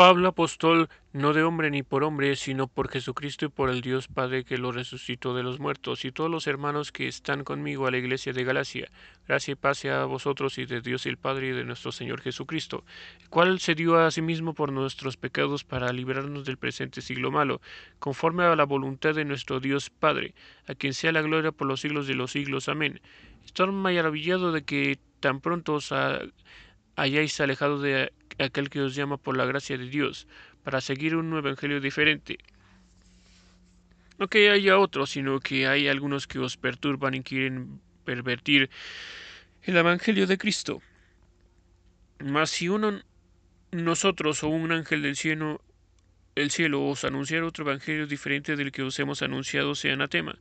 Pablo apóstol, no de hombre ni por hombre, sino por Jesucristo y por el Dios Padre que lo resucitó de los muertos, y todos los hermanos que están conmigo a la iglesia de Galacia. Gracia y paz a vosotros y de Dios el Padre y de nuestro Señor Jesucristo, el cual se dio a sí mismo por nuestros pecados para librarnos del presente siglo malo, conforme a la voluntad de nuestro Dios Padre, a quien sea la gloria por los siglos de los siglos. Amén. Estoy maravillado de que tan pronto os hayáis alejado de aquel que os llama por la gracia de Dios, para seguir un evangelio diferente. No que haya otro, sino que hay algunos que os perturban y quieren pervertir el evangelio de Cristo. Mas si uno nosotros o un ángel del cielo el cielo os anunciar otro evangelio diferente del que os hemos anunciado sea anatema.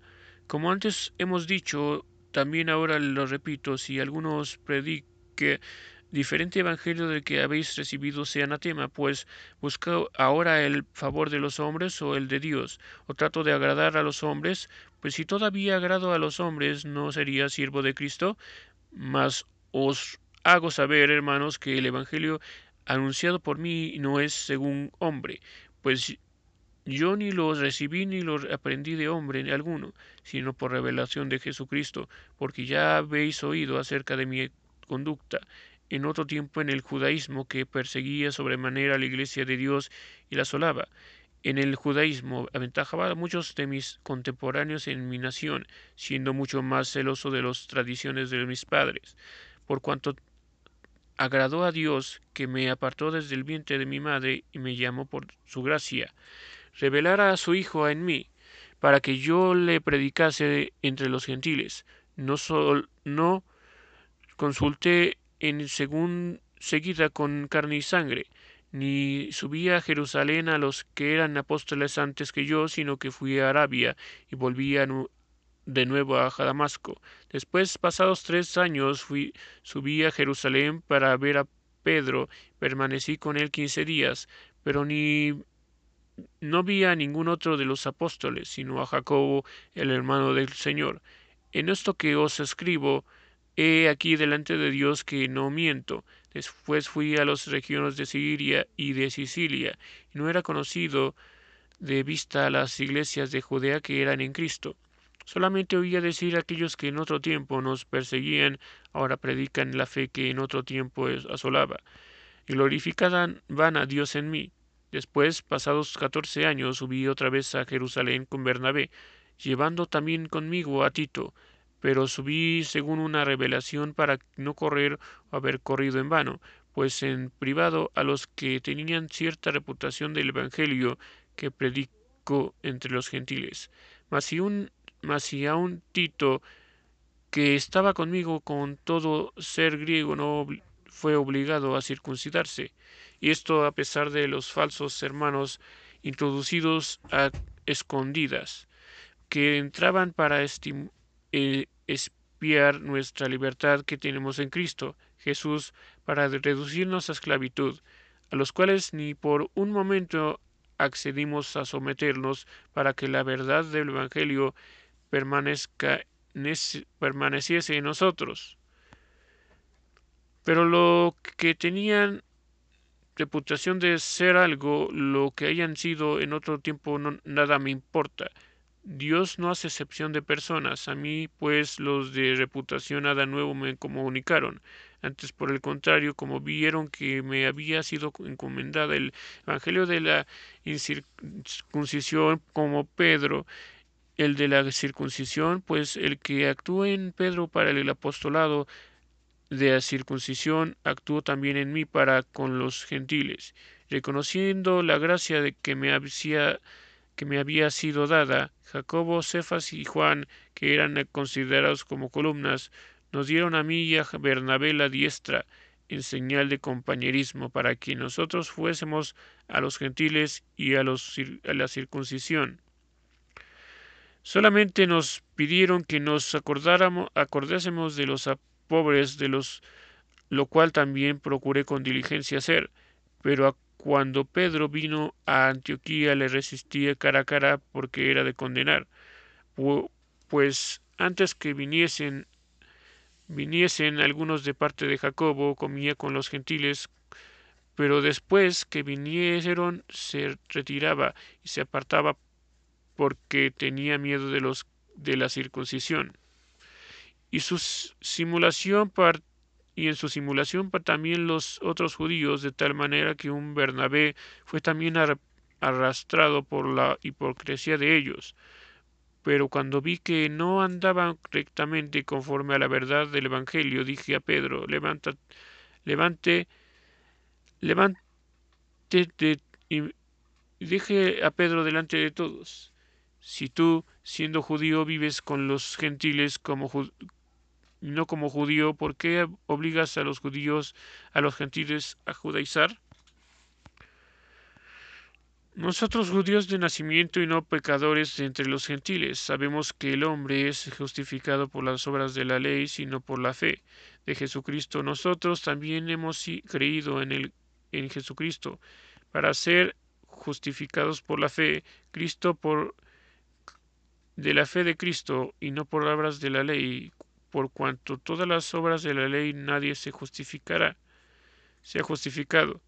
Como antes hemos dicho, también ahora lo repito, si alguno os predique diferente evangelio del que habéis recibido sea anatema, pues busca ahora el favor de los hombres o el de Dios, o trato de agradar a los hombres, pues si todavía agrado a los hombres no sería siervo de Cristo, mas os hago saber, hermanos, que el evangelio anunciado por mí no es según hombre, pues yo ni lo recibí ni lo aprendí de hombre alguno, sino por revelación de Jesucristo, porque ya habéis oído acerca de mi conducta en otro tiempo en el judaísmo que perseguía sobremanera a la iglesia de Dios y la asolaba. En el judaísmo aventajaba a muchos de mis contemporáneos en mi nación, siendo mucho más celoso de las tradiciones de mis padres, por cuanto agradó a Dios que me apartó desde el vientre de mi madre y me llamó por su gracia, revelara a su Hijo en mí, para que yo le predicase entre los gentiles. No, sol, no consulté en según seguida con carne y sangre, ni subí a Jerusalén a los que eran apóstoles antes que yo, sino que fui a Arabia y volví de nuevo a Damasco. Después, pasados tres años, fui, subí a Jerusalén para ver a Pedro, permanecí con él quince días, pero ni no vi a ningún otro de los apóstoles, sino a Jacobo, el hermano del Señor. En esto que os escribo, He aquí delante de Dios que no miento. Después fui a las regiones de Siria y de Sicilia, y no era conocido de vista a las iglesias de Judea que eran en Cristo. Solamente oía decir a aquellos que en otro tiempo nos perseguían, ahora predican la fe que en otro tiempo asolaba. Y glorificaban van a Dios en mí. Después, pasados catorce años, subí otra vez a Jerusalén con Bernabé, llevando también conmigo a Tito, pero subí según una revelación para no correr o haber corrido en vano, pues en privado a los que tenían cierta reputación del Evangelio que predico entre los gentiles. Mas si, un, a un Tito que estaba conmigo con todo ser griego no fue obligado a circuncidarse, y esto a pesar de los falsos hermanos introducidos a escondidas, que entraban para eh, espiar nuestra libertad que tenemos en Cristo Jesús para reducirnos a esclavitud, a los cuales ni por un momento accedimos a someternos para que la verdad del Evangelio permanezca, permaneciese en nosotros. Pero lo que tenían reputación de ser algo, lo que hayan sido en otro tiempo, nada me importa. Dios no hace excepción de personas. A mí, pues, los de reputación nada nuevo me comunicaron. Antes, por el contrario, como vieron que me había sido encomendada el Evangelio de la incircuncisión, como Pedro, el de la circuncisión, pues el que actúa en Pedro para el apostolado de la circuncisión, actuó también en mí para con los gentiles, reconociendo la gracia de que me había que me había sido dada, Jacobo, Cefas y Juan, que eran considerados como columnas, nos dieron a mí y a Bernabé la diestra, en señal de compañerismo, para que nosotros fuésemos a los gentiles y a, la circuncisión. Solamente nos pidieron que nos acordáramos, acordásemos de los pobres, de los lo cual también procuré con diligencia hacer, pero cuando Pedro vino a Antioquía le resistía cara a cara porque era de condenar, pues antes que viniesen viniesen algunos de parte de Jacobo, comía con los gentiles, pero después que vinieron se retiraba y se apartaba porque tenía miedo de los de la circuncisión. Y su simulación y en su simulación también los otros judíos, de tal manera que un Bernabé fue también arrastrado por la hipocresía de ellos. Pero cuando vi que no andaban rectamente conforme a la verdad del Evangelio, dije a Pedro, levanta, levante, levante y dije a Pedro delante de todos, si tú, siendo judío, vives con los gentiles como no como judío, ¿por qué obligas a los judíos, a los gentiles, a judaizar? Nosotros judíos de nacimiento y no pecadores entre los gentiles, sabemos que el hombre es justificado por las obras de la ley, sino por la fe de Jesucristo. Nosotros también hemos creído en, el, en Jesucristo para ser justificados por la fe, Cristo por de la fe de Cristo y no por obras de la ley, por cuanto todas las obras de la ley nadie se justificará, se ha justificado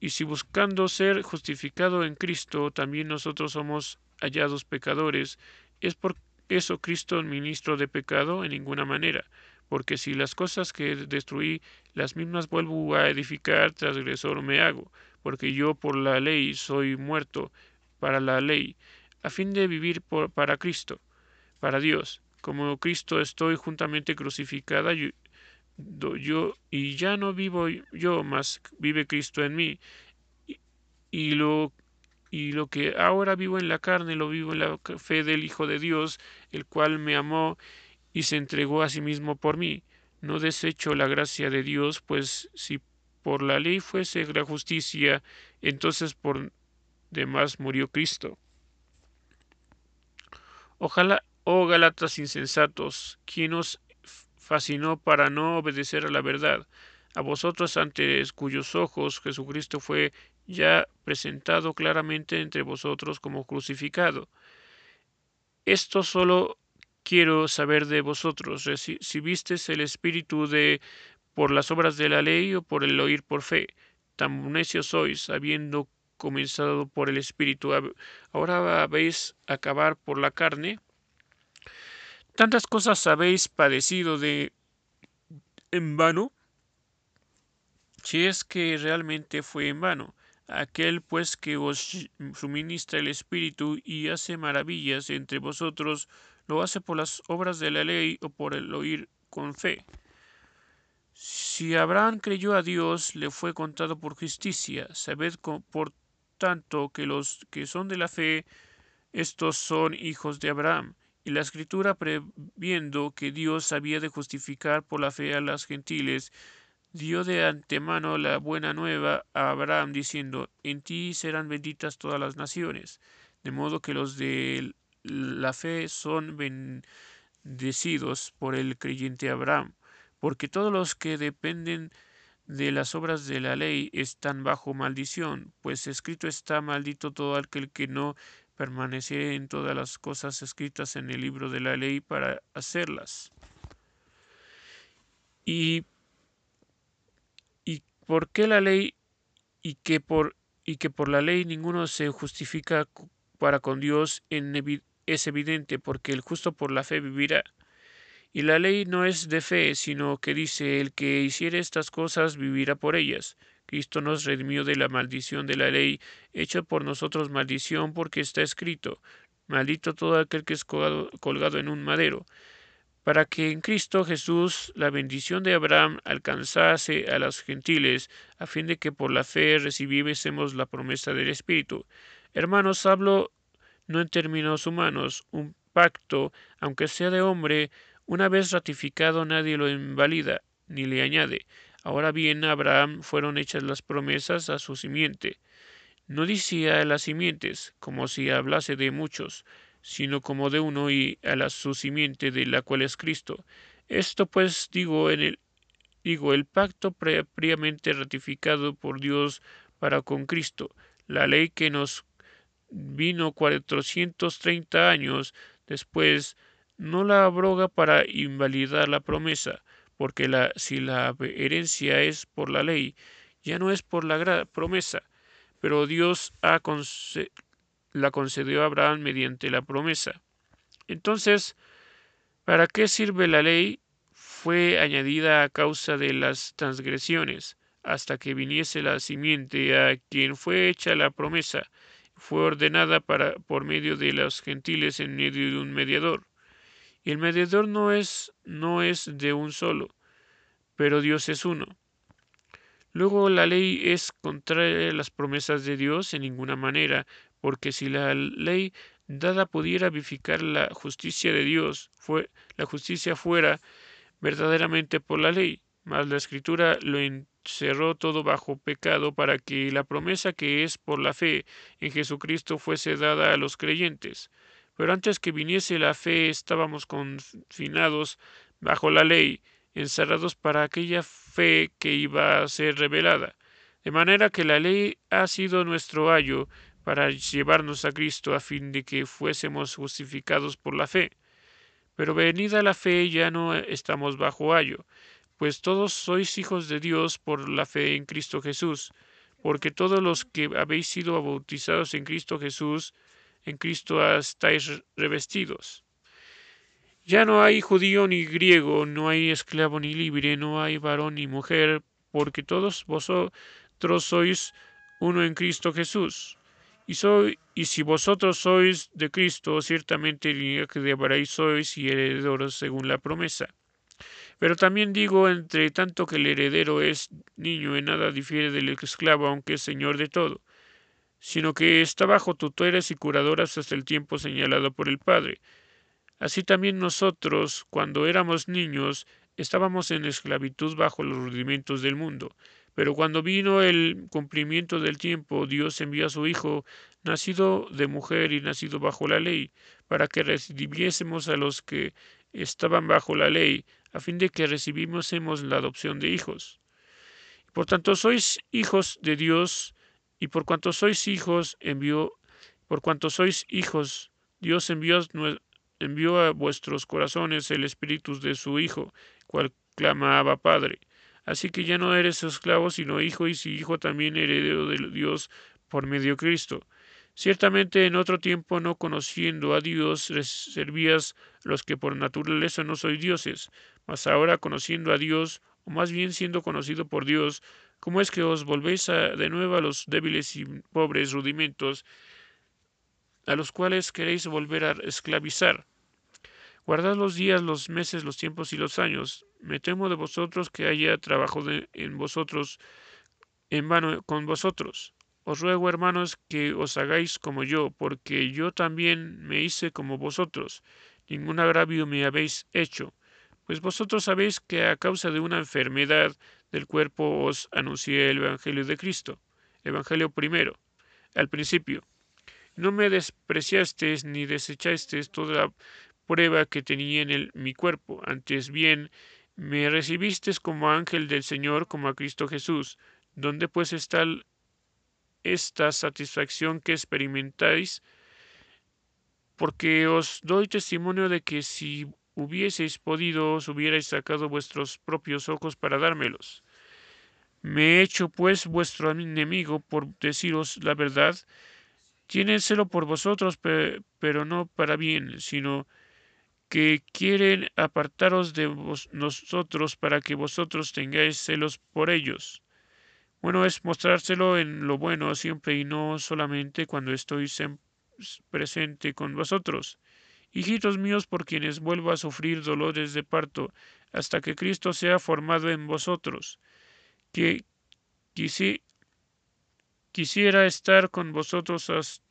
y si buscando ser justificado en Cristo también nosotros somos hallados pecadores, ¿es por eso Cristo ministro de pecado? En ninguna manera, porque si las cosas que destruí las mismas vuelvo a edificar, transgresor me hago, porque yo por la ley soy muerto para la ley, a fin de vivir para Cristo, para Dios. Como Cristo estoy juntamente crucificada, yo y ya no vivo yo, mas vive Cristo en mí. Y, lo y lo que ahora vivo en la carne lo vivo en la fe del Hijo de Dios, el cual me amó y se entregó a sí mismo por mí. No desecho la gracia de Dios, pues si por la ley fuese la justicia, entonces por demás murió Cristo. Ojalá, oh Galatas insensatos, quien os fascinó para no obedecer a la verdad, a vosotros ante cuyos ojos Jesucristo fue ya presentado claramente entre vosotros como crucificado. Esto solo quiero saber de vosotros, si visteis el espíritu de por las obras de la ley o por el oír por fe. Tan necios sois, habiendo comenzado por el espíritu, ahora habéis acabar por la carne. Tantas cosas habéis padecido de en vano, si es que realmente fue en vano. Aquel pues que os suministra el Espíritu y hace maravillas entre vosotros, lo hace por las obras de la ley o por el oír con fe. Si Abraham creyó a Dios, le fue contado por justicia. Sabed por tanto que los que son de la fe, estos son hijos de Abraham. Y la escritura, previendo que Dios había de justificar por la fe a las gentiles, dio de antemano la buena nueva a Abraham, diciendo, En ti serán benditas todas las naciones. De modo que los de la fe son bendecidos por el creyente Abraham, porque todos los que dependen de las obras de la ley están bajo maldición, pues escrito está maldito todo aquel que no permanecer en todas las cosas escritas en el libro de la ley para hacerlas. Y, y por qué la ley y que por y que por la ley ninguno se justifica para con Dios es evidente porque el justo por la fe vivirá. Y la ley no es de fe, sino que dice el que hiciere estas cosas vivirá por ellas. Cristo nos redimió de la maldición de la ley, hecha por nosotros maldición, porque está escrito, maldito todo aquel que es colgado, en un madero, para que en Cristo Jesús la bendición de Abraham alcanzase a los gentiles, a fin de que por la fe recibiésemos la promesa del Espíritu. Hermanos, hablo no en términos humanos, un pacto, aunque sea de hombre, una vez ratificado nadie lo invalida ni le añade, Ahora bien, a Abraham fueron hechas las promesas a su simiente. No decía a las simientes, como si hablase de muchos, sino como de uno y a la su simiente de la cual es Cristo. Esto pues digo en el digo el pacto previamente ratificado por Dios para con Cristo, la ley que nos vino cuatrocientos treinta años después, no la abroga para invalidar la promesa, porque la, si la herencia es por la ley, ya no es por la promesa, pero Dios la concedió a Abraham mediante la promesa. Entonces, ¿para qué sirve la ley? Fue añadida a causa de las transgresiones, hasta que viniese la simiente a quien fue hecha la promesa, fue ordenada para, por medio de los gentiles en medio de un mediador. Y el mediador no es, no es de un solo, pero Dios es uno. Luego la ley es contraria a las promesas de Dios en ninguna manera, porque si la ley dada pudiera vivificar la justicia de Dios, fue, la justicia fuera verdaderamente por la ley, mas la escritura lo encerró todo bajo pecado para que la promesa que es por la fe en Jesucristo fuese dada a los creyentes. Pero antes que viniese la fe estábamos confinados bajo la ley, encerrados para aquella fe que iba a ser revelada. De manera que la ley ha sido nuestro ayo para llevarnos a Cristo a fin de que fuésemos justificados por la fe. Pero venida la fe ya no estamos bajo ayo, pues todos sois hijos de Dios por la fe en Cristo Jesús, porque todos los que habéis sido bautizados en Cristo Jesús, en Cristo estáis revestidos. Ya no hay judío ni griego, no hay esclavo ni libre, no hay varón ni mujer, porque todos vosotros sois uno en Cristo Jesús. Y, soy, y si vosotros sois de Cristo, ciertamente que de Abraham sois y herederos según la promesa. Pero también digo, entre tanto que el heredero es niño, en nada difiere del esclavo, aunque es señor de todo, sino que está bajo tutoras y curadoras hasta el tiempo señalado por el Padre. Así también nosotros, cuando éramos niños, estábamos en esclavitud bajo los rudimentos del mundo. Pero cuando vino el cumplimiento del tiempo, Dios envió a su Hijo, nacido de mujer y nacido bajo la ley, para que recibiésemos a los que estaban bajo la ley, a fin de que recibimosemos la adopción de hijos. Por tanto sois hijos de Dios, y por cuanto sois hijos, envió, por cuanto sois hijos, Dios envió, envió a vuestros corazones el espíritu de su Hijo, cual clamaba Padre. Así que ya no eres esclavo, sino hijo, y si hijo también heredero de Dios por medio Cristo. Ciertamente en otro tiempo no conociendo a Dios servías los que por naturaleza no sois dioses, mas ahora conociendo a Dios, o más bien siendo conocido por Dios, ¿cómo es que os volvéis de nuevo a los débiles y pobres rudimentos a los cuales queréis volver a esclavizar? Guardad los días, los meses, los tiempos y los años. Me temo de vosotros que haya trabajo en vosotros en vano con vosotros. Os ruego, hermanos, que os hagáis como yo, porque yo también me hice como vosotros. Ningún agravio me habéis hecho. Pues vosotros sabéis que a causa de una enfermedad del cuerpo os anuncié el Evangelio de Cristo. Evangelio primero, al principio. No me despreciasteis ni desechasteis toda prueba que tenía en el, mi cuerpo, antes bien me recibisteis como ángel del Señor, como a Cristo Jesús. ¿Dónde pues está esta satisfacción que experimentáis? Porque os doy testimonio de que si hubieseis podido, os hubierais sacado vuestros propios ojos para dármelos. Me he hecho pues vuestro enemigo por deciros la verdad. Tienen celo por vosotros, pero no para bien, sino que quieren apartaros de nosotros para que vosotros tengáis celos por ellos. Bueno es mostrárselo en lo bueno siempre y no solamente cuando estoy presente con vosotros. Hijitos míos, por quienes vuelvo a sufrir dolores de parto, hasta que Cristo sea formado en vosotros, que quisiera estar con vosotros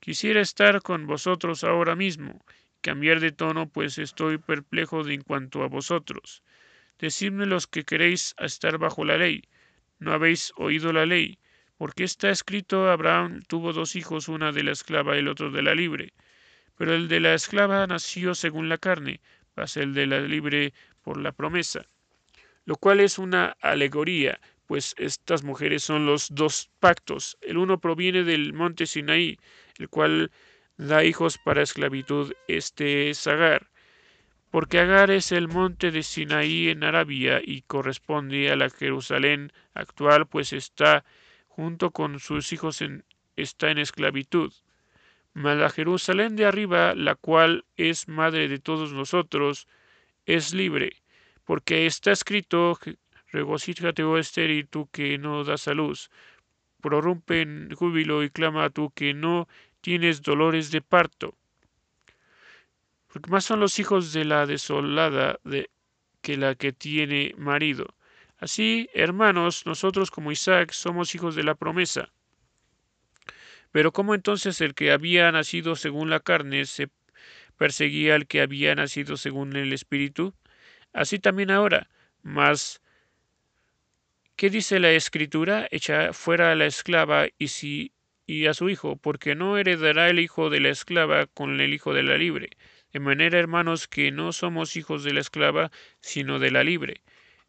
quisiera estar con vosotros ahora mismo, cambiar de tono, pues estoy perplejo de en cuanto a vosotros. Decidme los que queréis estar bajo la ley. ¿No habéis oído la ley? Porque está escrito Abraham tuvo dos hijos, una de la esclava y el otro de la libre. Pero el de la esclava nació según la carne, mas el de la libre por la promesa. Lo cual es una alegoría, pues estas mujeres son los dos pactos. El uno proviene del monte Sinaí, el cual da hijos para esclavitud, este es Agar. porque Agar es el monte de Sinaí en Arabia y corresponde a la Jerusalén actual, pues está junto con sus hijos en, está en esclavitud. Mas la Jerusalén de arriba, la cual es madre de todos nosotros, es libre, porque está escrito, regocíjate, oh y tú que no das a luz, prorrumpe en júbilo y clama tú que no tienes dolores de parto porque más son los hijos de la desolada de, que la que tiene marido. Así, hermanos, nosotros como Isaac somos hijos de la promesa. Pero ¿cómo entonces el que había nacido según la carne se perseguía al que había nacido según el Espíritu? Así también ahora. Mas, ¿qué dice la Escritura? Echa fuera a la esclava y, si, y a su hijo, porque no heredará el hijo de la esclava con el hijo de la libre. De manera, hermanos, que no somos hijos de la esclava, sino de la libre.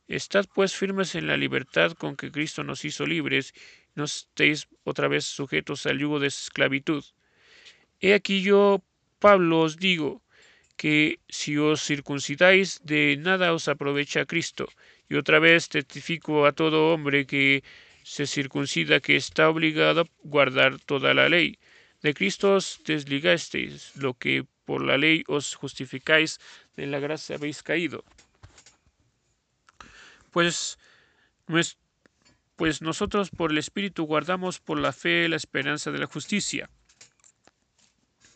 Estad pues firmes en la libertad con que Cristo nos hizo libres, no estéis otra vez sujetos al yugo de esclavitud. He aquí yo, Pablo, os digo, que si os circuncidáis, de nada os aprovecha Cristo. Y otra vez testifico a todo hombre que se circuncida que está obligado a guardar toda la ley. De Cristo os desligasteis, lo que por la ley os justificáis, de la gracia habéis caído. Pues, pues nosotros por el Espíritu guardamos por la fe la esperanza de la justicia.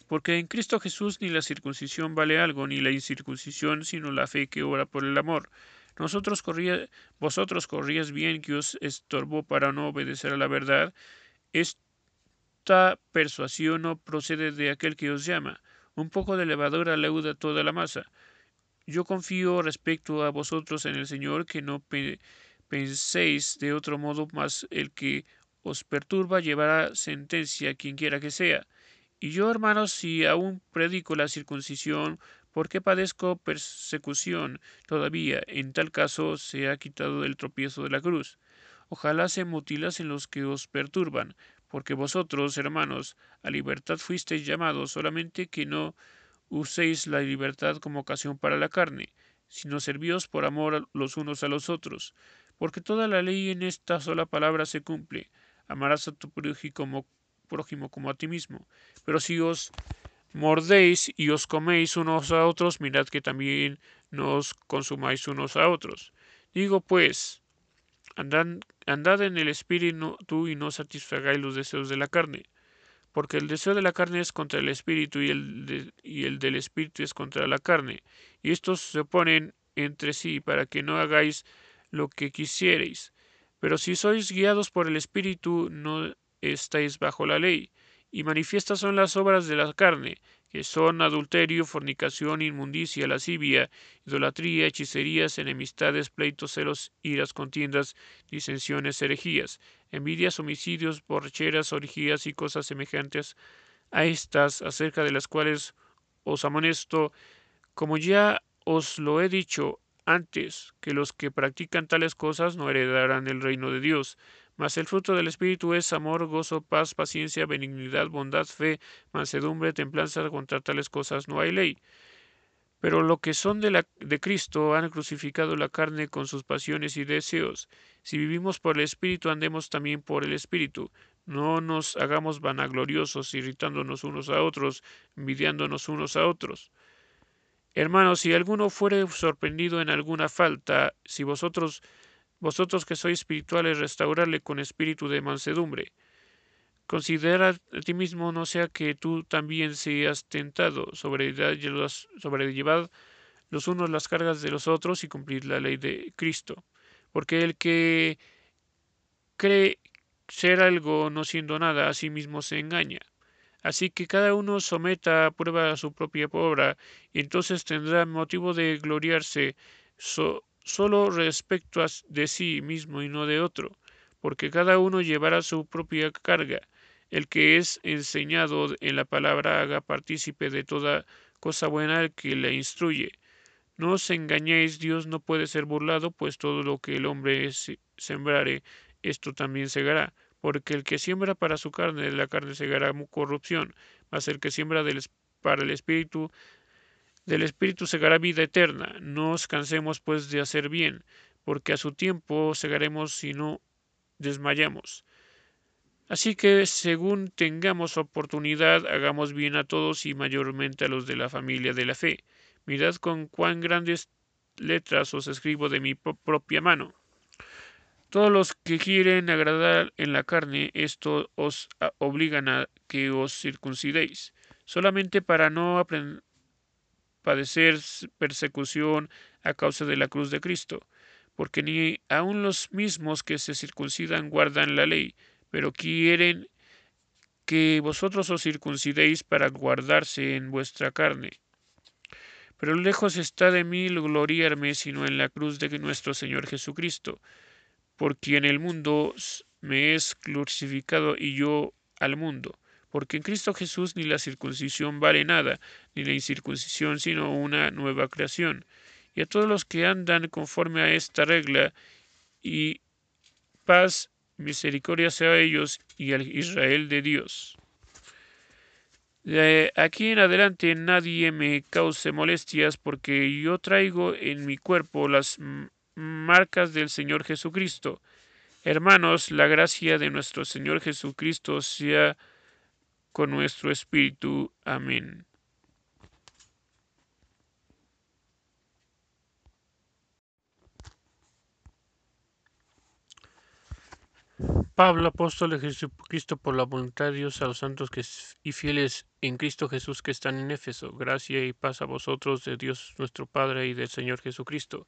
Porque en Cristo Jesús ni la circuncisión vale algo, ni la incircuncisión, sino la fe que obra por el amor. Nosotros corría, vosotros corríais bien que os estorbó para no obedecer a la verdad. Esta persuasión no procede de aquel que os llama un poco de levadura leuda toda la masa. Yo confío respecto a vosotros en el Señor que no penséis de otro modo, mas el que os perturba llevará sentencia quien quiera que sea. Y yo, hermanos, si aún predico la circuncisión, ¿por qué padezco persecución todavía? En tal caso se ha quitado el tropiezo de la cruz. Ojalá se mutilasen los que os perturban, porque vosotros, hermanos, a libertad fuisteis llamados, solamente que no uséis la libertad como ocasión para la carne, sino servíos por amor los unos a los otros, porque toda la ley en esta sola palabra se cumple, amarás a tu prójimo como, prójimo como a ti mismo. Pero si os mordéis y os coméis unos a otros, mirad que también no os consumáis unos a otros. Digo pues, Andad, en el espíritu tú y no satisfagáis los deseos de la carne, porque el deseo de la carne es contra el espíritu y el, y el del espíritu es contra la carne, y estos se oponen entre sí para que no hagáis lo que quisierais. Pero si sois guiados por el espíritu no estáis bajo la ley, y manifiestas son las obras de la carne, que son adulterio, fornicación, inmundicia, lascivia, idolatría, hechicerías, enemistades, pleitos, celos, iras, contiendas, disensiones, herejías, envidias, homicidios, borracheras, orgías y cosas semejantes a estas, acerca de las cuales os amonesto, como ya os lo he dicho antes, que los que practican tales cosas no heredarán el reino de Dios. Mas el fruto del Espíritu es amor, gozo, paz, paciencia, benignidad, bondad, fe, mansedumbre, templanza. Contra tales cosas no hay ley. Pero lo que son de, la, de Cristo han crucificado la carne con sus pasiones y deseos. Si vivimos por el Espíritu, andemos también por el Espíritu. No nos hagamos vanagloriosos, irritándonos unos a otros, envidiándonos unos a otros. Hermanos, si alguno fuere sorprendido en alguna falta, si vosotros vosotros que sois espirituales, restaurarle con espíritu de mansedumbre. Considera a ti mismo, no sea que tú también seas tentado, sobrellevad los unos las cargas de los otros y cumplir la ley de Cristo. Porque el que cree ser algo no siendo nada, a sí mismo se engaña. Así que cada uno someta a prueba su propia obra, y entonces tendrá motivo de gloriarse solo respecto de sí mismo y no de otro, porque cada uno llevará su propia carga. El que es enseñado en la palabra haga partícipe de toda cosa buena al que le instruye. No os engañéis, Dios no puede ser burlado, pues todo lo que el hombre sembrare, esto también segará. Porque el que siembra para su carne, de la carne segará corrupción, mas el que siembra para el espíritu, del Espíritu segará vida eterna. No os cansemos pues de hacer bien, porque a su tiempo segaremos si no desmayamos. Así que según tengamos oportunidad, hagamos bien a todos y mayormente a los de la familia de la fe. Mirad con cuán grandes letras os escribo de mi propia mano. Todos los que quieren agradar en la carne, esto os obligan a que os circuncidéis, solamente para no padecer persecución a causa de la cruz de Cristo, porque ni aun los mismos que se circuncidan guardan la ley, pero quieren que vosotros os circuncidéis para guardarse en vuestra carne. Pero lejos está de mí gloriarme sino en la cruz de nuestro Señor Jesucristo, por quien el mundo me es crucificado y yo al mundo. Porque en Cristo Jesús ni la circuncisión vale nada, ni la incircuncisión sino una nueva creación. Y a todos los que andan conforme a esta regla, y paz, misericordia sea a ellos y al Israel de Dios. De aquí en adelante nadie me cause molestias porque yo traigo en mi cuerpo las marcas del Señor Jesucristo. Hermanos, la gracia de nuestro Señor Jesucristo sea con nuestro espíritu. Amén. Pablo, apóstol de Jesucristo, por la voluntad de Dios a los santos que y fieles en Cristo Jesús que están en Éfeso, gracia y paz a vosotros de Dios nuestro Padre y del Señor Jesucristo.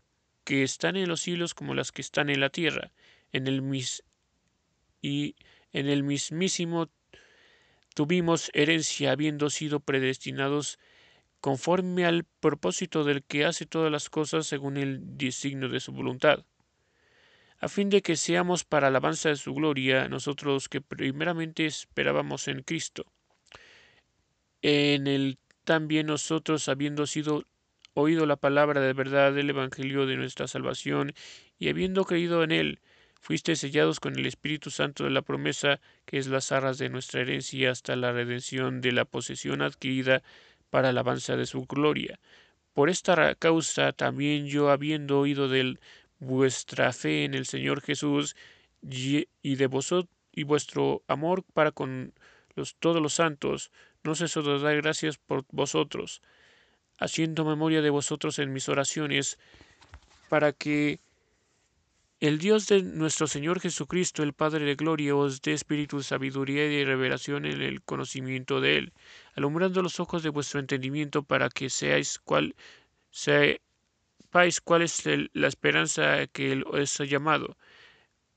que están en los cielos como las que están en la tierra, en el mis y en el mismísimo tuvimos herencia habiendo sido predestinados conforme al propósito del que hace todas las cosas según el designio de su voluntad, a fin de que seamos para alabanza de su gloria nosotros que primeramente esperábamos en Cristo. En el también nosotros, habiendo sido oído la palabra de verdad del Evangelio de nuestra salvación, y habiendo creído en él, fuiste sellados con el Espíritu Santo de la promesa, que es las arras de nuestra herencia hasta la redención de la posesión adquirida para alabanza de su gloria. Por esta causa también yo, habiendo oído de vuestra fe en el Señor Jesús y de vosotros y vuestro amor para con todos los santos, no ceso de dar gracias por vosotros, haciendo memoria de vosotros en mis oraciones, para que el Dios de nuestro Señor Jesucristo, el Padre de Gloria, os dé espíritu de sabiduría y de revelación en el conocimiento de Él, alumbrando los ojos de vuestro entendimiento para que seáis cuál sepáis cuál es la esperanza que Él os ha llamado,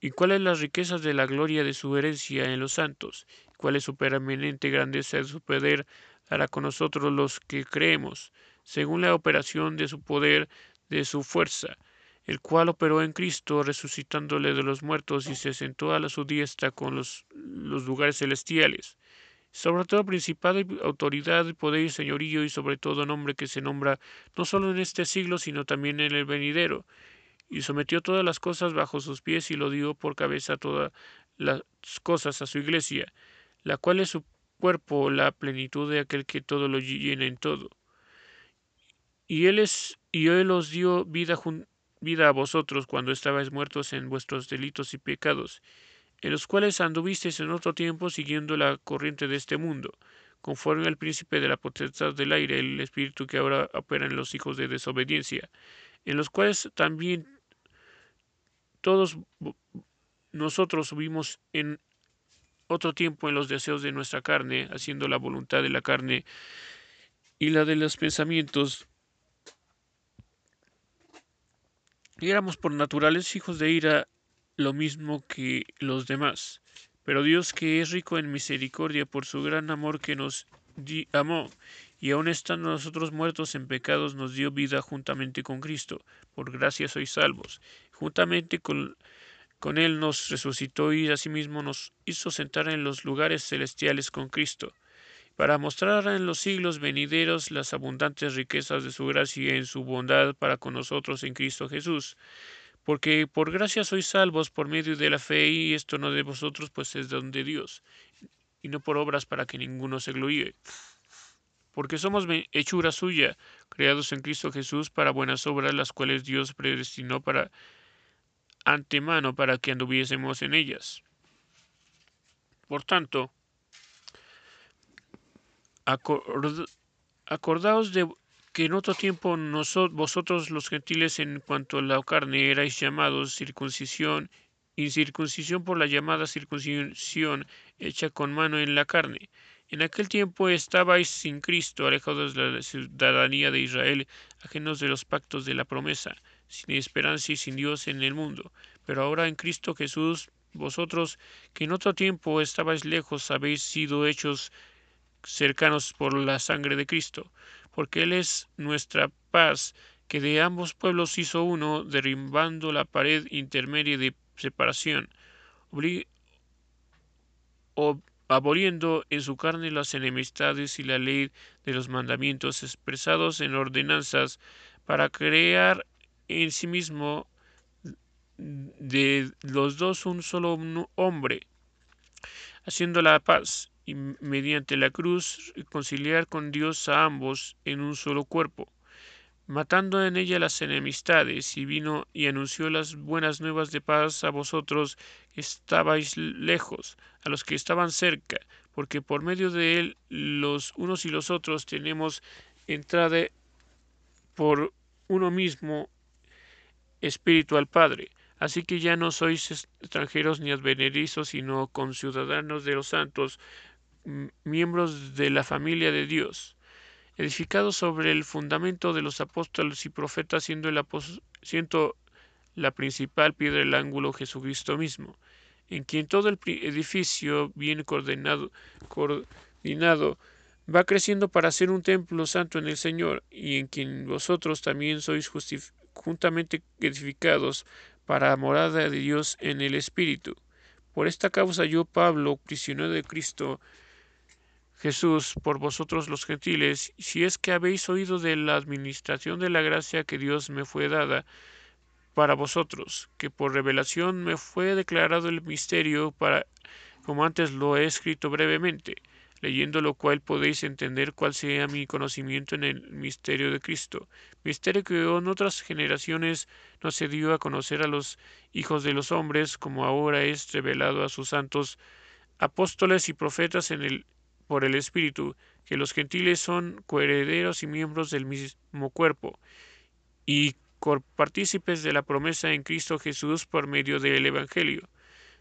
y cuáles las riquezas de la gloria de su herencia en los santos, cuál es su permanente grandeza de su poder para con nosotros los que creemos, según la operación de su poder, de su fuerza, el cual operó en Cristo, resucitándole de los muertos y se sentó a su diestra con los, los lugares celestiales. Sobre todo principado y autoridad, poder y señorío, y sobre todo nombre que se nombra no solo en este siglo, sino también en el venidero. Y sometió todas las cosas bajo sus pies y lo dio por cabeza todas las cosas a su iglesia, la cual es su cuerpo, la plenitud de aquel que todo lo llena en todo y él es y él os dio vida, vida a vosotros cuando estabais muertos en vuestros delitos y pecados, en los cuales anduvisteis en otro tiempo siguiendo la corriente de este mundo, conforme al príncipe de la potestad del aire, el espíritu que ahora opera en los hijos de desobediencia, en los cuales también todos nosotros subimos en otro tiempo en los deseos de nuestra carne, haciendo la voluntad de la carne y la de los pensamientos. Y éramos por naturales hijos de ira lo mismo que los demás. Pero Dios que es rico en misericordia por su gran amor que nos amó, y aun estando nosotros muertos en pecados, nos dio vida juntamente con Cristo. Por gracia sois salvos. Juntamente con, con Él nos resucitó y asimismo nos hizo sentar en los lugares celestiales con Cristo, para mostrar en los siglos venideros las abundantes riquezas de su gracia en su bondad para con nosotros en Cristo Jesús porque por gracia sois salvos por medio de la fe, y esto no de vosotros, pues es don de Dios, y no por obras para que ninguno se gloríe. Porque somos hechura suya, creados en Cristo Jesús para buenas obras, las cuales Dios predestinó para antemano para que anduviésemos en ellas. Por tanto, acordaos de que en otro tiempo vosotros los gentiles en cuanto a la carne erais llamados circuncisión, incircuncisión por la llamada circuncisión hecha con mano en la carne. En aquel tiempo estabais sin Cristo, alejados de la ciudadanía de Israel, ajenos de los pactos de la promesa, sin esperanza y sin Dios en el mundo. Pero ahora en Cristo Jesús, vosotros que en otro tiempo estabais lejos, habéis sido hechos cercanos por la sangre de Cristo porque Él es nuestra paz, que de ambos pueblos hizo uno, derribando la pared intermedia de separación, aboliendo en su carne las enemistades y la ley de los mandamientos expresados en ordenanzas, para crear en sí mismo de los dos un solo hombre, haciendo la paz y mediante la cruz conciliar con Dios a ambos en un solo cuerpo, matando en ella las enemistades, y vino y anunció las buenas nuevas de paz a vosotros que estabais lejos, a los que estaban cerca, porque por medio de él los unos y los otros tenemos entrada por uno mismo espíritu al Padre. Así que ya no sois extranjeros ni advenedizos, sino conciudadanos de los santos, miembros de la familia de Dios, edificados sobre el fundamento de los apóstoles y profetas, siendo, el siendo la principal piedra del ángulo Jesucristo mismo, en quien todo el edificio bien coordinado va creciendo para ser un templo santo en el Señor, y en quien vosotros también sois juntamente edificados para morada de Dios en el Espíritu. Por esta causa yo, Pablo, prisionero de Cristo, Jesús por vosotros los gentiles, si es que habéis oído de la administración de la gracia que Dios me fue dada para vosotros, que por revelación me fue declarado el misterio para como antes lo he escrito brevemente, leyendo lo cual podéis entender cuál sea mi conocimiento en el misterio de Cristo, misterio que en otras generaciones no se dio a conocer a los hijos de los hombres, como ahora es revelado a sus santos apóstoles y profetas en el por el Espíritu, que los gentiles son coherederos y miembros del mismo cuerpo, y partícipes de la promesa en Cristo Jesús por medio del Evangelio,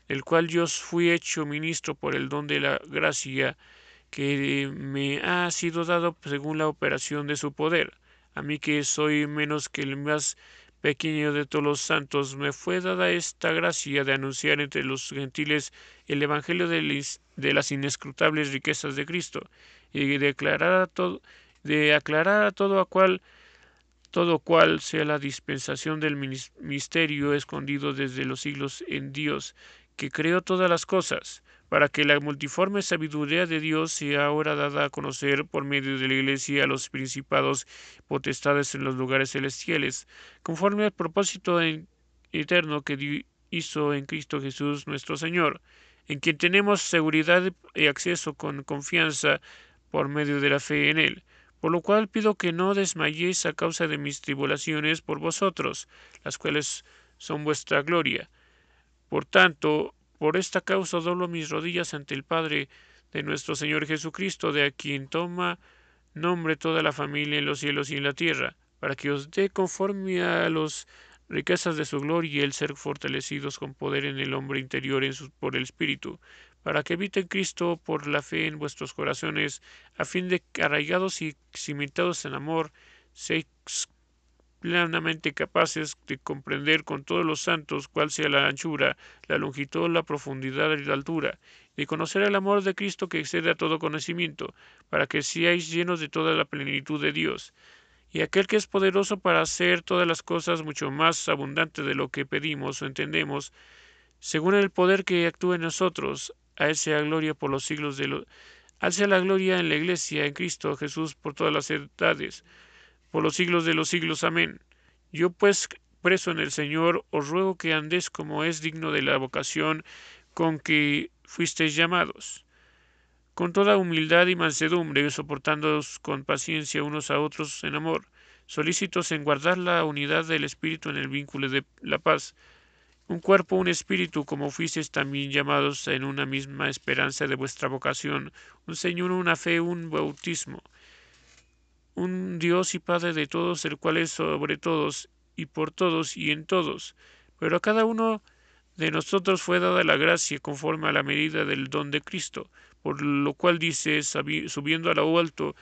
el cual yo fui hecho ministro por el don de la gracia que me ha sido dado según la operación de su poder. A mí que soy menos que el más pequeño de todos los santos, me fue dada esta gracia de anunciar entre los gentiles el Evangelio de, las inescrutables riquezas de Cristo, y de declarar todo, de aclarar a todo a cual todo cual sea la dispensación del misterio escondido desde los siglos en Dios, que creó todas las cosas, para que la multiforme sabiduría de Dios sea ahora dada a conocer por medio de la Iglesia a los principados potestades en los lugares celestiales, conforme al propósito eterno que hizo en Cristo Jesús nuestro Señor, en quien tenemos seguridad y acceso con confianza por medio de la fe en Él. Por lo cual pido que no desmayéis a causa de mis tribulaciones por vosotros, las cuales son vuestra gloria. Por tanto, por esta causa doblo mis rodillas ante el Padre de nuestro Señor Jesucristo, de a quien toma nombre toda la familia en los cielos y en la tierra, para que os dé conforme a las riquezas de su gloria y el ser fortalecidos con poder en el hombre interior por el Espíritu, para que habite Cristo por la fe en vuestros corazones, a fin de que arraigados y cimentados en amor, seáis plenamente capaces de comprender con todos los santos cuál sea la anchura, la longitud, la profundidad y la altura, de conocer el amor de Cristo que excede a todo conocimiento, para que seáis llenos de toda la plenitud de Dios. Y aquel que es poderoso para hacer todas las cosas mucho más abundante de lo que pedimos o entendemos, según el poder que actúa en nosotros, a él sea gloria por los siglos de los... Alce la gloria en la Iglesia, en Cristo Jesús, por todas las edades, por los siglos de los siglos. Amén. Yo pues, preso en el Señor, os ruego que andéis como es digno de la vocación con que fuisteis llamados, con toda humildad y mansedumbre, soportándoos con paciencia unos a otros en amor, solícitos en guardar la unidad del Espíritu en el vínculo de la paz, un cuerpo, un espíritu, como fuisteis también llamados en una misma esperanza de vuestra vocación, un Señor, una fe, un bautismo, un Dios y Padre de todos, el cual es sobre todos y por todos y en todos. Pero a cada uno de nosotros fue dada la gracia conforme a la medida del don de Cristo, por lo cual dice, subiendo a lo alto,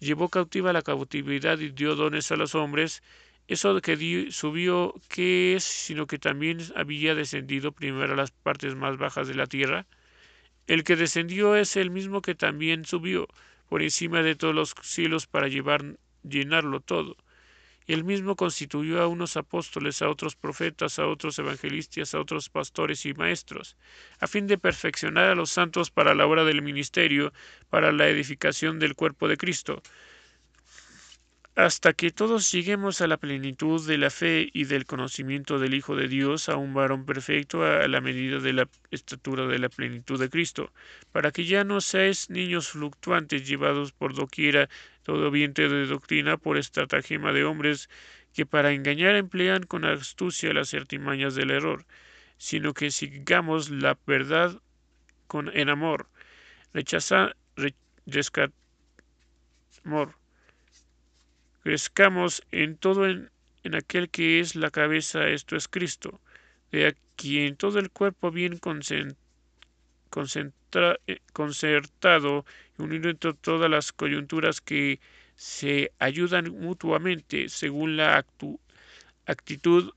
llevó cautiva la cautividad y dio dones a los hombres. Eso que subió, ¿qué es? Sino que también había descendido primero a las partes más bajas de la tierra. El que descendió es el mismo que también subió por encima de todos los cielos para llenarlo todo. Él mismo constituyó a unos apóstoles, a otros profetas, a otros evangelistas, a otros pastores y maestros, a fin de perfeccionar a los santos para la obra del ministerio, para la edificación del cuerpo de Cristo, hasta que todos lleguemos a la plenitud de la fe y del conocimiento del Hijo de Dios, a un varón perfecto a la medida de la estatura de la plenitud de Cristo, para que ya no seáis niños fluctuantes llevados por doquiera todo viento de doctrina por estratagema de hombres que para engañar emplean con astucia las artimañas del error, sino que sigamos la verdad con en amor, rechazar, amor. Crezcamos en todo en, aquel que es la cabeza, esto es Cristo, de quien todo el cuerpo bien eh, concertado y unido entre todas las coyunturas que se ayudan mutuamente según la actitud,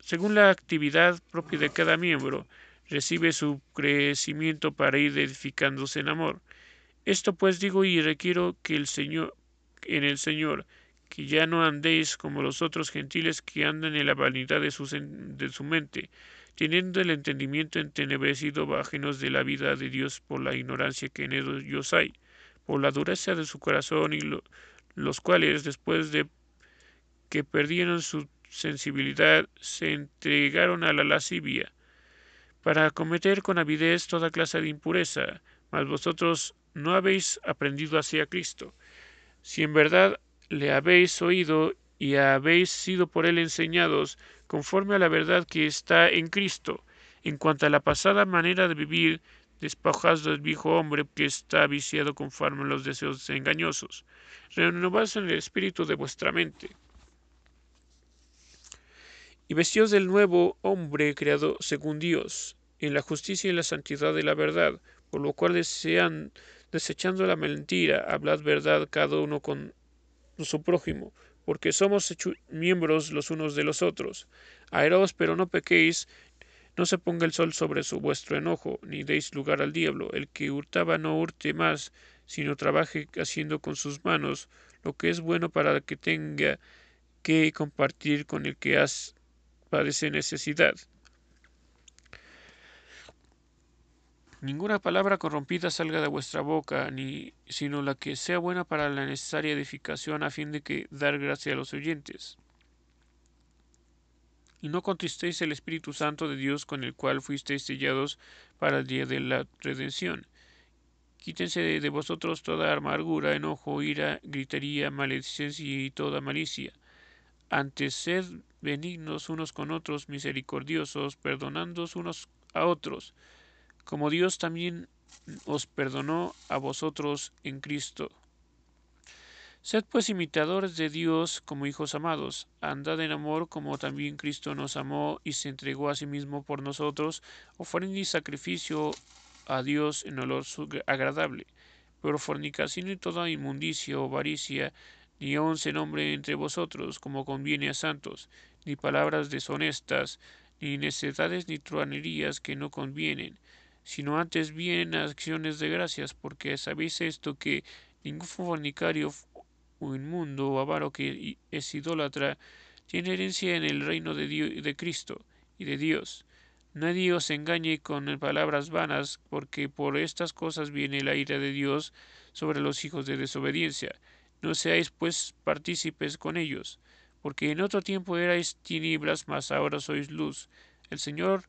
según la actividad propia de cada miembro, recibe su crecimiento para ir edificándose en amor. Esto pues digo y requiero que el Señor, en el Señor, que ya no andéis como los otros gentiles que andan en la vanidad de su mente, teniendo el entendimiento entenebrecido ajenos de la vida de Dios por la ignorancia que en ellos hay, por la dureza de su corazón y los cuales después de que perdieron su sensibilidad se entregaron a la lascivia, para cometer con avidez toda clase de impureza, mas vosotros no habéis aprendido hacia Cristo. Si en verdad le habéis oído y habéis sido por él enseñados conforme a la verdad que está en Cristo. En cuanto a la pasada manera de vivir, despojad del viejo hombre que está viciado conforme a los deseos engañosos. Renovad en el espíritu de vuestra mente. Y vestíos del nuevo hombre creado según Dios, en la justicia y la santidad de la verdad, por lo cual desean, desechando la mentira, hablad verdad cada uno con su prójimo, porque somos miembros los unos de los otros. Aeraos, pero no pequéis, no se ponga el sol sobre su vuestro enojo, ni deis lugar al diablo. El que hurtaba no hurte más, sino trabaje haciendo con sus manos lo que es bueno para que tenga que compartir con el que has padece necesidad. Ninguna palabra corrompida salga de vuestra boca, ni sino la que sea buena para la necesaria edificación a fin de que dar gracia a los oyentes. Y no contristéis el Espíritu Santo de Dios con el cual fuisteis sellados para el día de la redención. Quítense de vosotros toda amargura, enojo, ira, gritería, maledicencia y toda malicia. Antes sed benignos unos con otros, misericordiosos, perdonándoos unos a otros, como Dios también os perdonó a vosotros en Cristo. Sed pues imitadores de Dios como hijos amados, andad en amor como también Cristo nos amó y se entregó a sí mismo por nosotros, ofrenda y sacrificio a Dios en olor agradable. Pero fornicación y toda inmundicia o avaricia, ni aun se nombre entre vosotros como conviene a santos, ni palabras deshonestas, ni necedades ni truanerías que no convienen, sino antes bien acciones de gracias, porque sabéis esto que ningún fornicario o inmundo o avaro que es idólatra tiene herencia en el reino de, Dios, de Cristo y de Dios. Nadie os engañe con palabras vanas, porque por estas cosas viene la ira de Dios sobre los hijos de desobediencia. No seáis pues partícipes con ellos, porque en otro tiempo erais tinieblas, mas ahora sois luz. El Señor,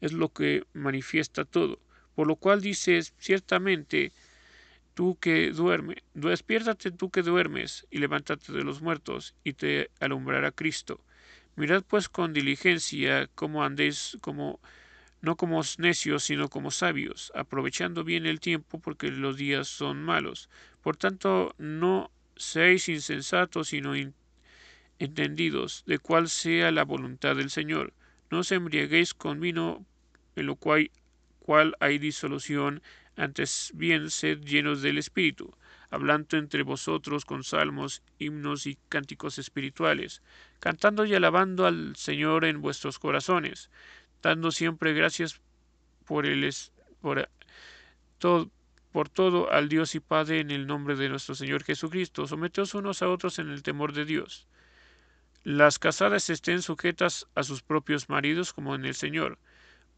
es lo que manifiesta todo. Por lo cual dices ciertamente tú que duermes, despiértate tú que duermes, y levántate de los muertos, y te alumbrará Cristo. Mirad pues con diligencia cómo andéis no como necios, sino como sabios, aprovechando bien el tiempo, porque los días son malos. Por tanto, no seáis insensatos, sino entendidos de cuál sea la voluntad del Señor. No os embriaguéis con vino, en lo cual, cual hay disolución, antes bien sed llenos del Espíritu, hablando entre vosotros con salmos, himnos y cánticos espirituales, cantando y alabando al Señor en vuestros corazones, dando siempre gracias por el por todo por todo al Dios y Padre en el nombre de nuestro Señor Jesucristo. Someteos unos a otros en el temor de Dios. Las casadas estén sujetas a sus propios maridos como en el Señor,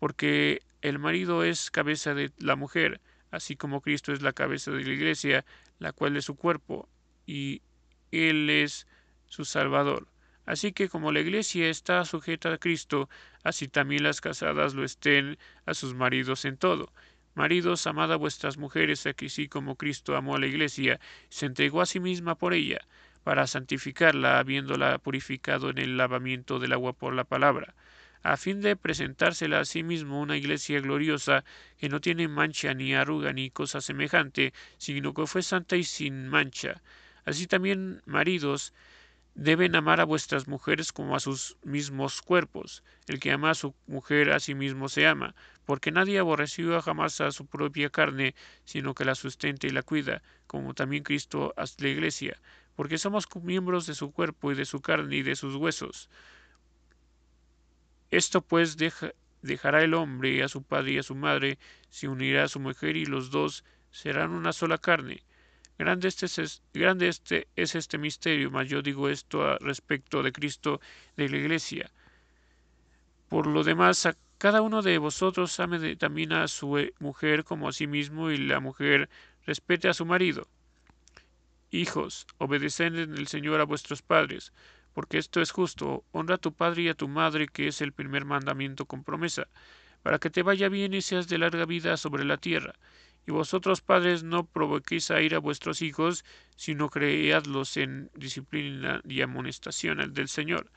porque el marido es cabeza de la mujer, así como Cristo es la cabeza de la iglesia, la cual es su cuerpo, y Él es su Salvador. Así que como la iglesia está sujeta a Cristo, así también las casadas lo estén a sus maridos en todo. Maridos, amad a vuestras mujeres, así como Cristo amó a la iglesia, se entregó a sí misma por ella, para santificarla, habiéndola purificado en el lavamiento del agua por la palabra a fin de presentársela a sí mismo una iglesia gloriosa que no tiene mancha ni arruga ni cosa semejante, sino que fue santa y sin mancha. Así también, maridos, deben amar a vuestras mujeres como a sus mismos cuerpos. El que ama a su mujer a sí mismo se ama, porque nadie aborreció jamás a su propia carne, sino que la sustenta y la cuida, como también Cristo a la iglesia, porque somos miembros de su cuerpo y de su carne y de sus huesos. Esto pues dejará el hombre a su padre y a su madre, se unirá a su mujer y los dos serán una sola carne. Grande, este es, este es este misterio, mas yo digo esto respecto de Cristo de la Iglesia. Por lo demás, a cada uno de vosotros ame también a su eh, mujer como a sí mismo y la mujer respete a su marido. Hijos, obedeced en el Señor a vuestros padres, porque esto es justo, honra a tu padre y a tu madre, que es el primer mandamiento con promesa, para que te vaya bien y seas de larga vida sobre la tierra. Y vosotros, padres, no provoquéis a ir a vuestros hijos, sino creadlos en disciplina y amonestación del Señor.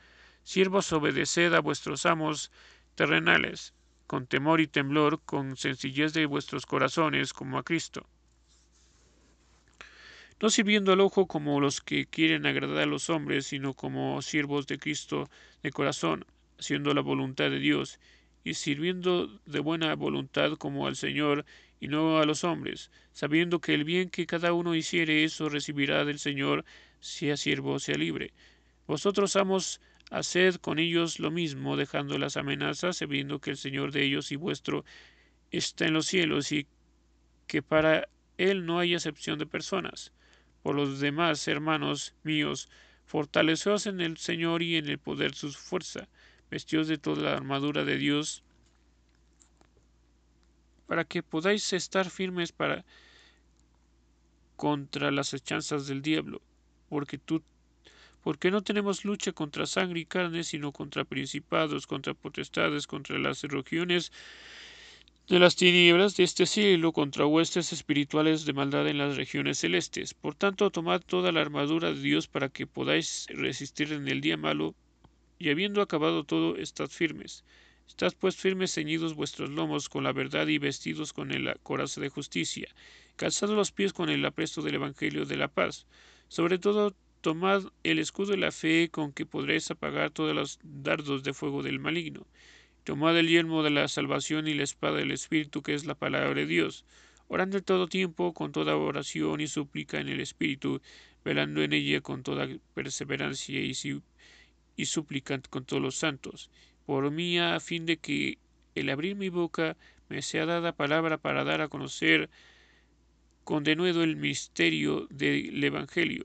Siervos, obedeced a vuestros amos terrenales, con temor y temblor, con sencillez de vuestros corazones, como a Cristo no sirviendo al ojo como los que quieren agradar a los hombres, sino como siervos de Cristo de corazón, haciendo la voluntad de Dios, y sirviendo de buena voluntad como al Señor y no a los hombres, sabiendo que el bien que cada uno hiciere eso recibirá del Señor, sea siervo o sea libre. Vosotros, amos, haced con ellos lo mismo, dejando las amenazas, sabiendo que el Señor de ellos y vuestro está en los cielos, y que para él no hay excepción de personas. Por los demás, hermanos míos, fortaleceos en el Señor y en el poder de su fuerza, vestidos de toda la armadura de Dios, para que podáis estar firmes para contra las hechanzas del diablo, porque tú porque no tenemos lucha contra sangre y carne, sino contra principados, contra potestades, contra las regiones de las tinieblas de este siglo, contra huestes espirituales de maldad en las regiones celestes. Por tanto, tomad toda la armadura de Dios para que podáis resistir en el día malo, y habiendo acabado todo, estad firmes. Estad pues firmes ceñidos vuestros lomos con la verdad y vestidos con el coraza de justicia, calzados los pies con el apresto del Evangelio de la paz. Sobre todo, tomad el escudo de la fe con que podréis apagar todos los dardos de fuego del maligno. Tomad el yelmo de la salvación y la espada del Espíritu, que es la palabra de Dios, orando todo tiempo con toda oración y súplica en el Espíritu, velando en ella con toda perseverancia y, y súplica con todos los santos, por mí a fin de que el abrir mi boca me sea dada palabra para dar a conocer con denuedo el misterio del Evangelio,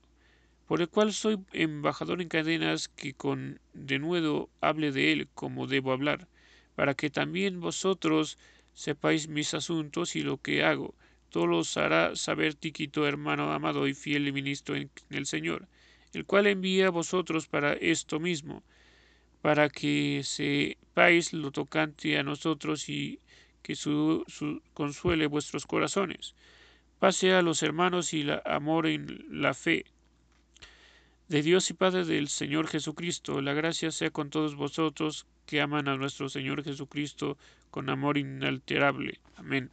por el cual soy embajador en cadenas, que con denuedo hable de él como debo hablar, para que también vosotros sepáis mis asuntos y lo que hago. Todo lo hará saber Tiquito, hermano amado y fiel ministro en el Señor, el cual envía a vosotros para esto mismo, para que sepáis lo tocante a nosotros y que su, consuele vuestros corazones pase a los hermanos y la amor en la fe. De Dios y Padre del Señor Jesucristo, la gracia sea con todos vosotros que aman a nuestro Señor Jesucristo con amor inalterable. Amén.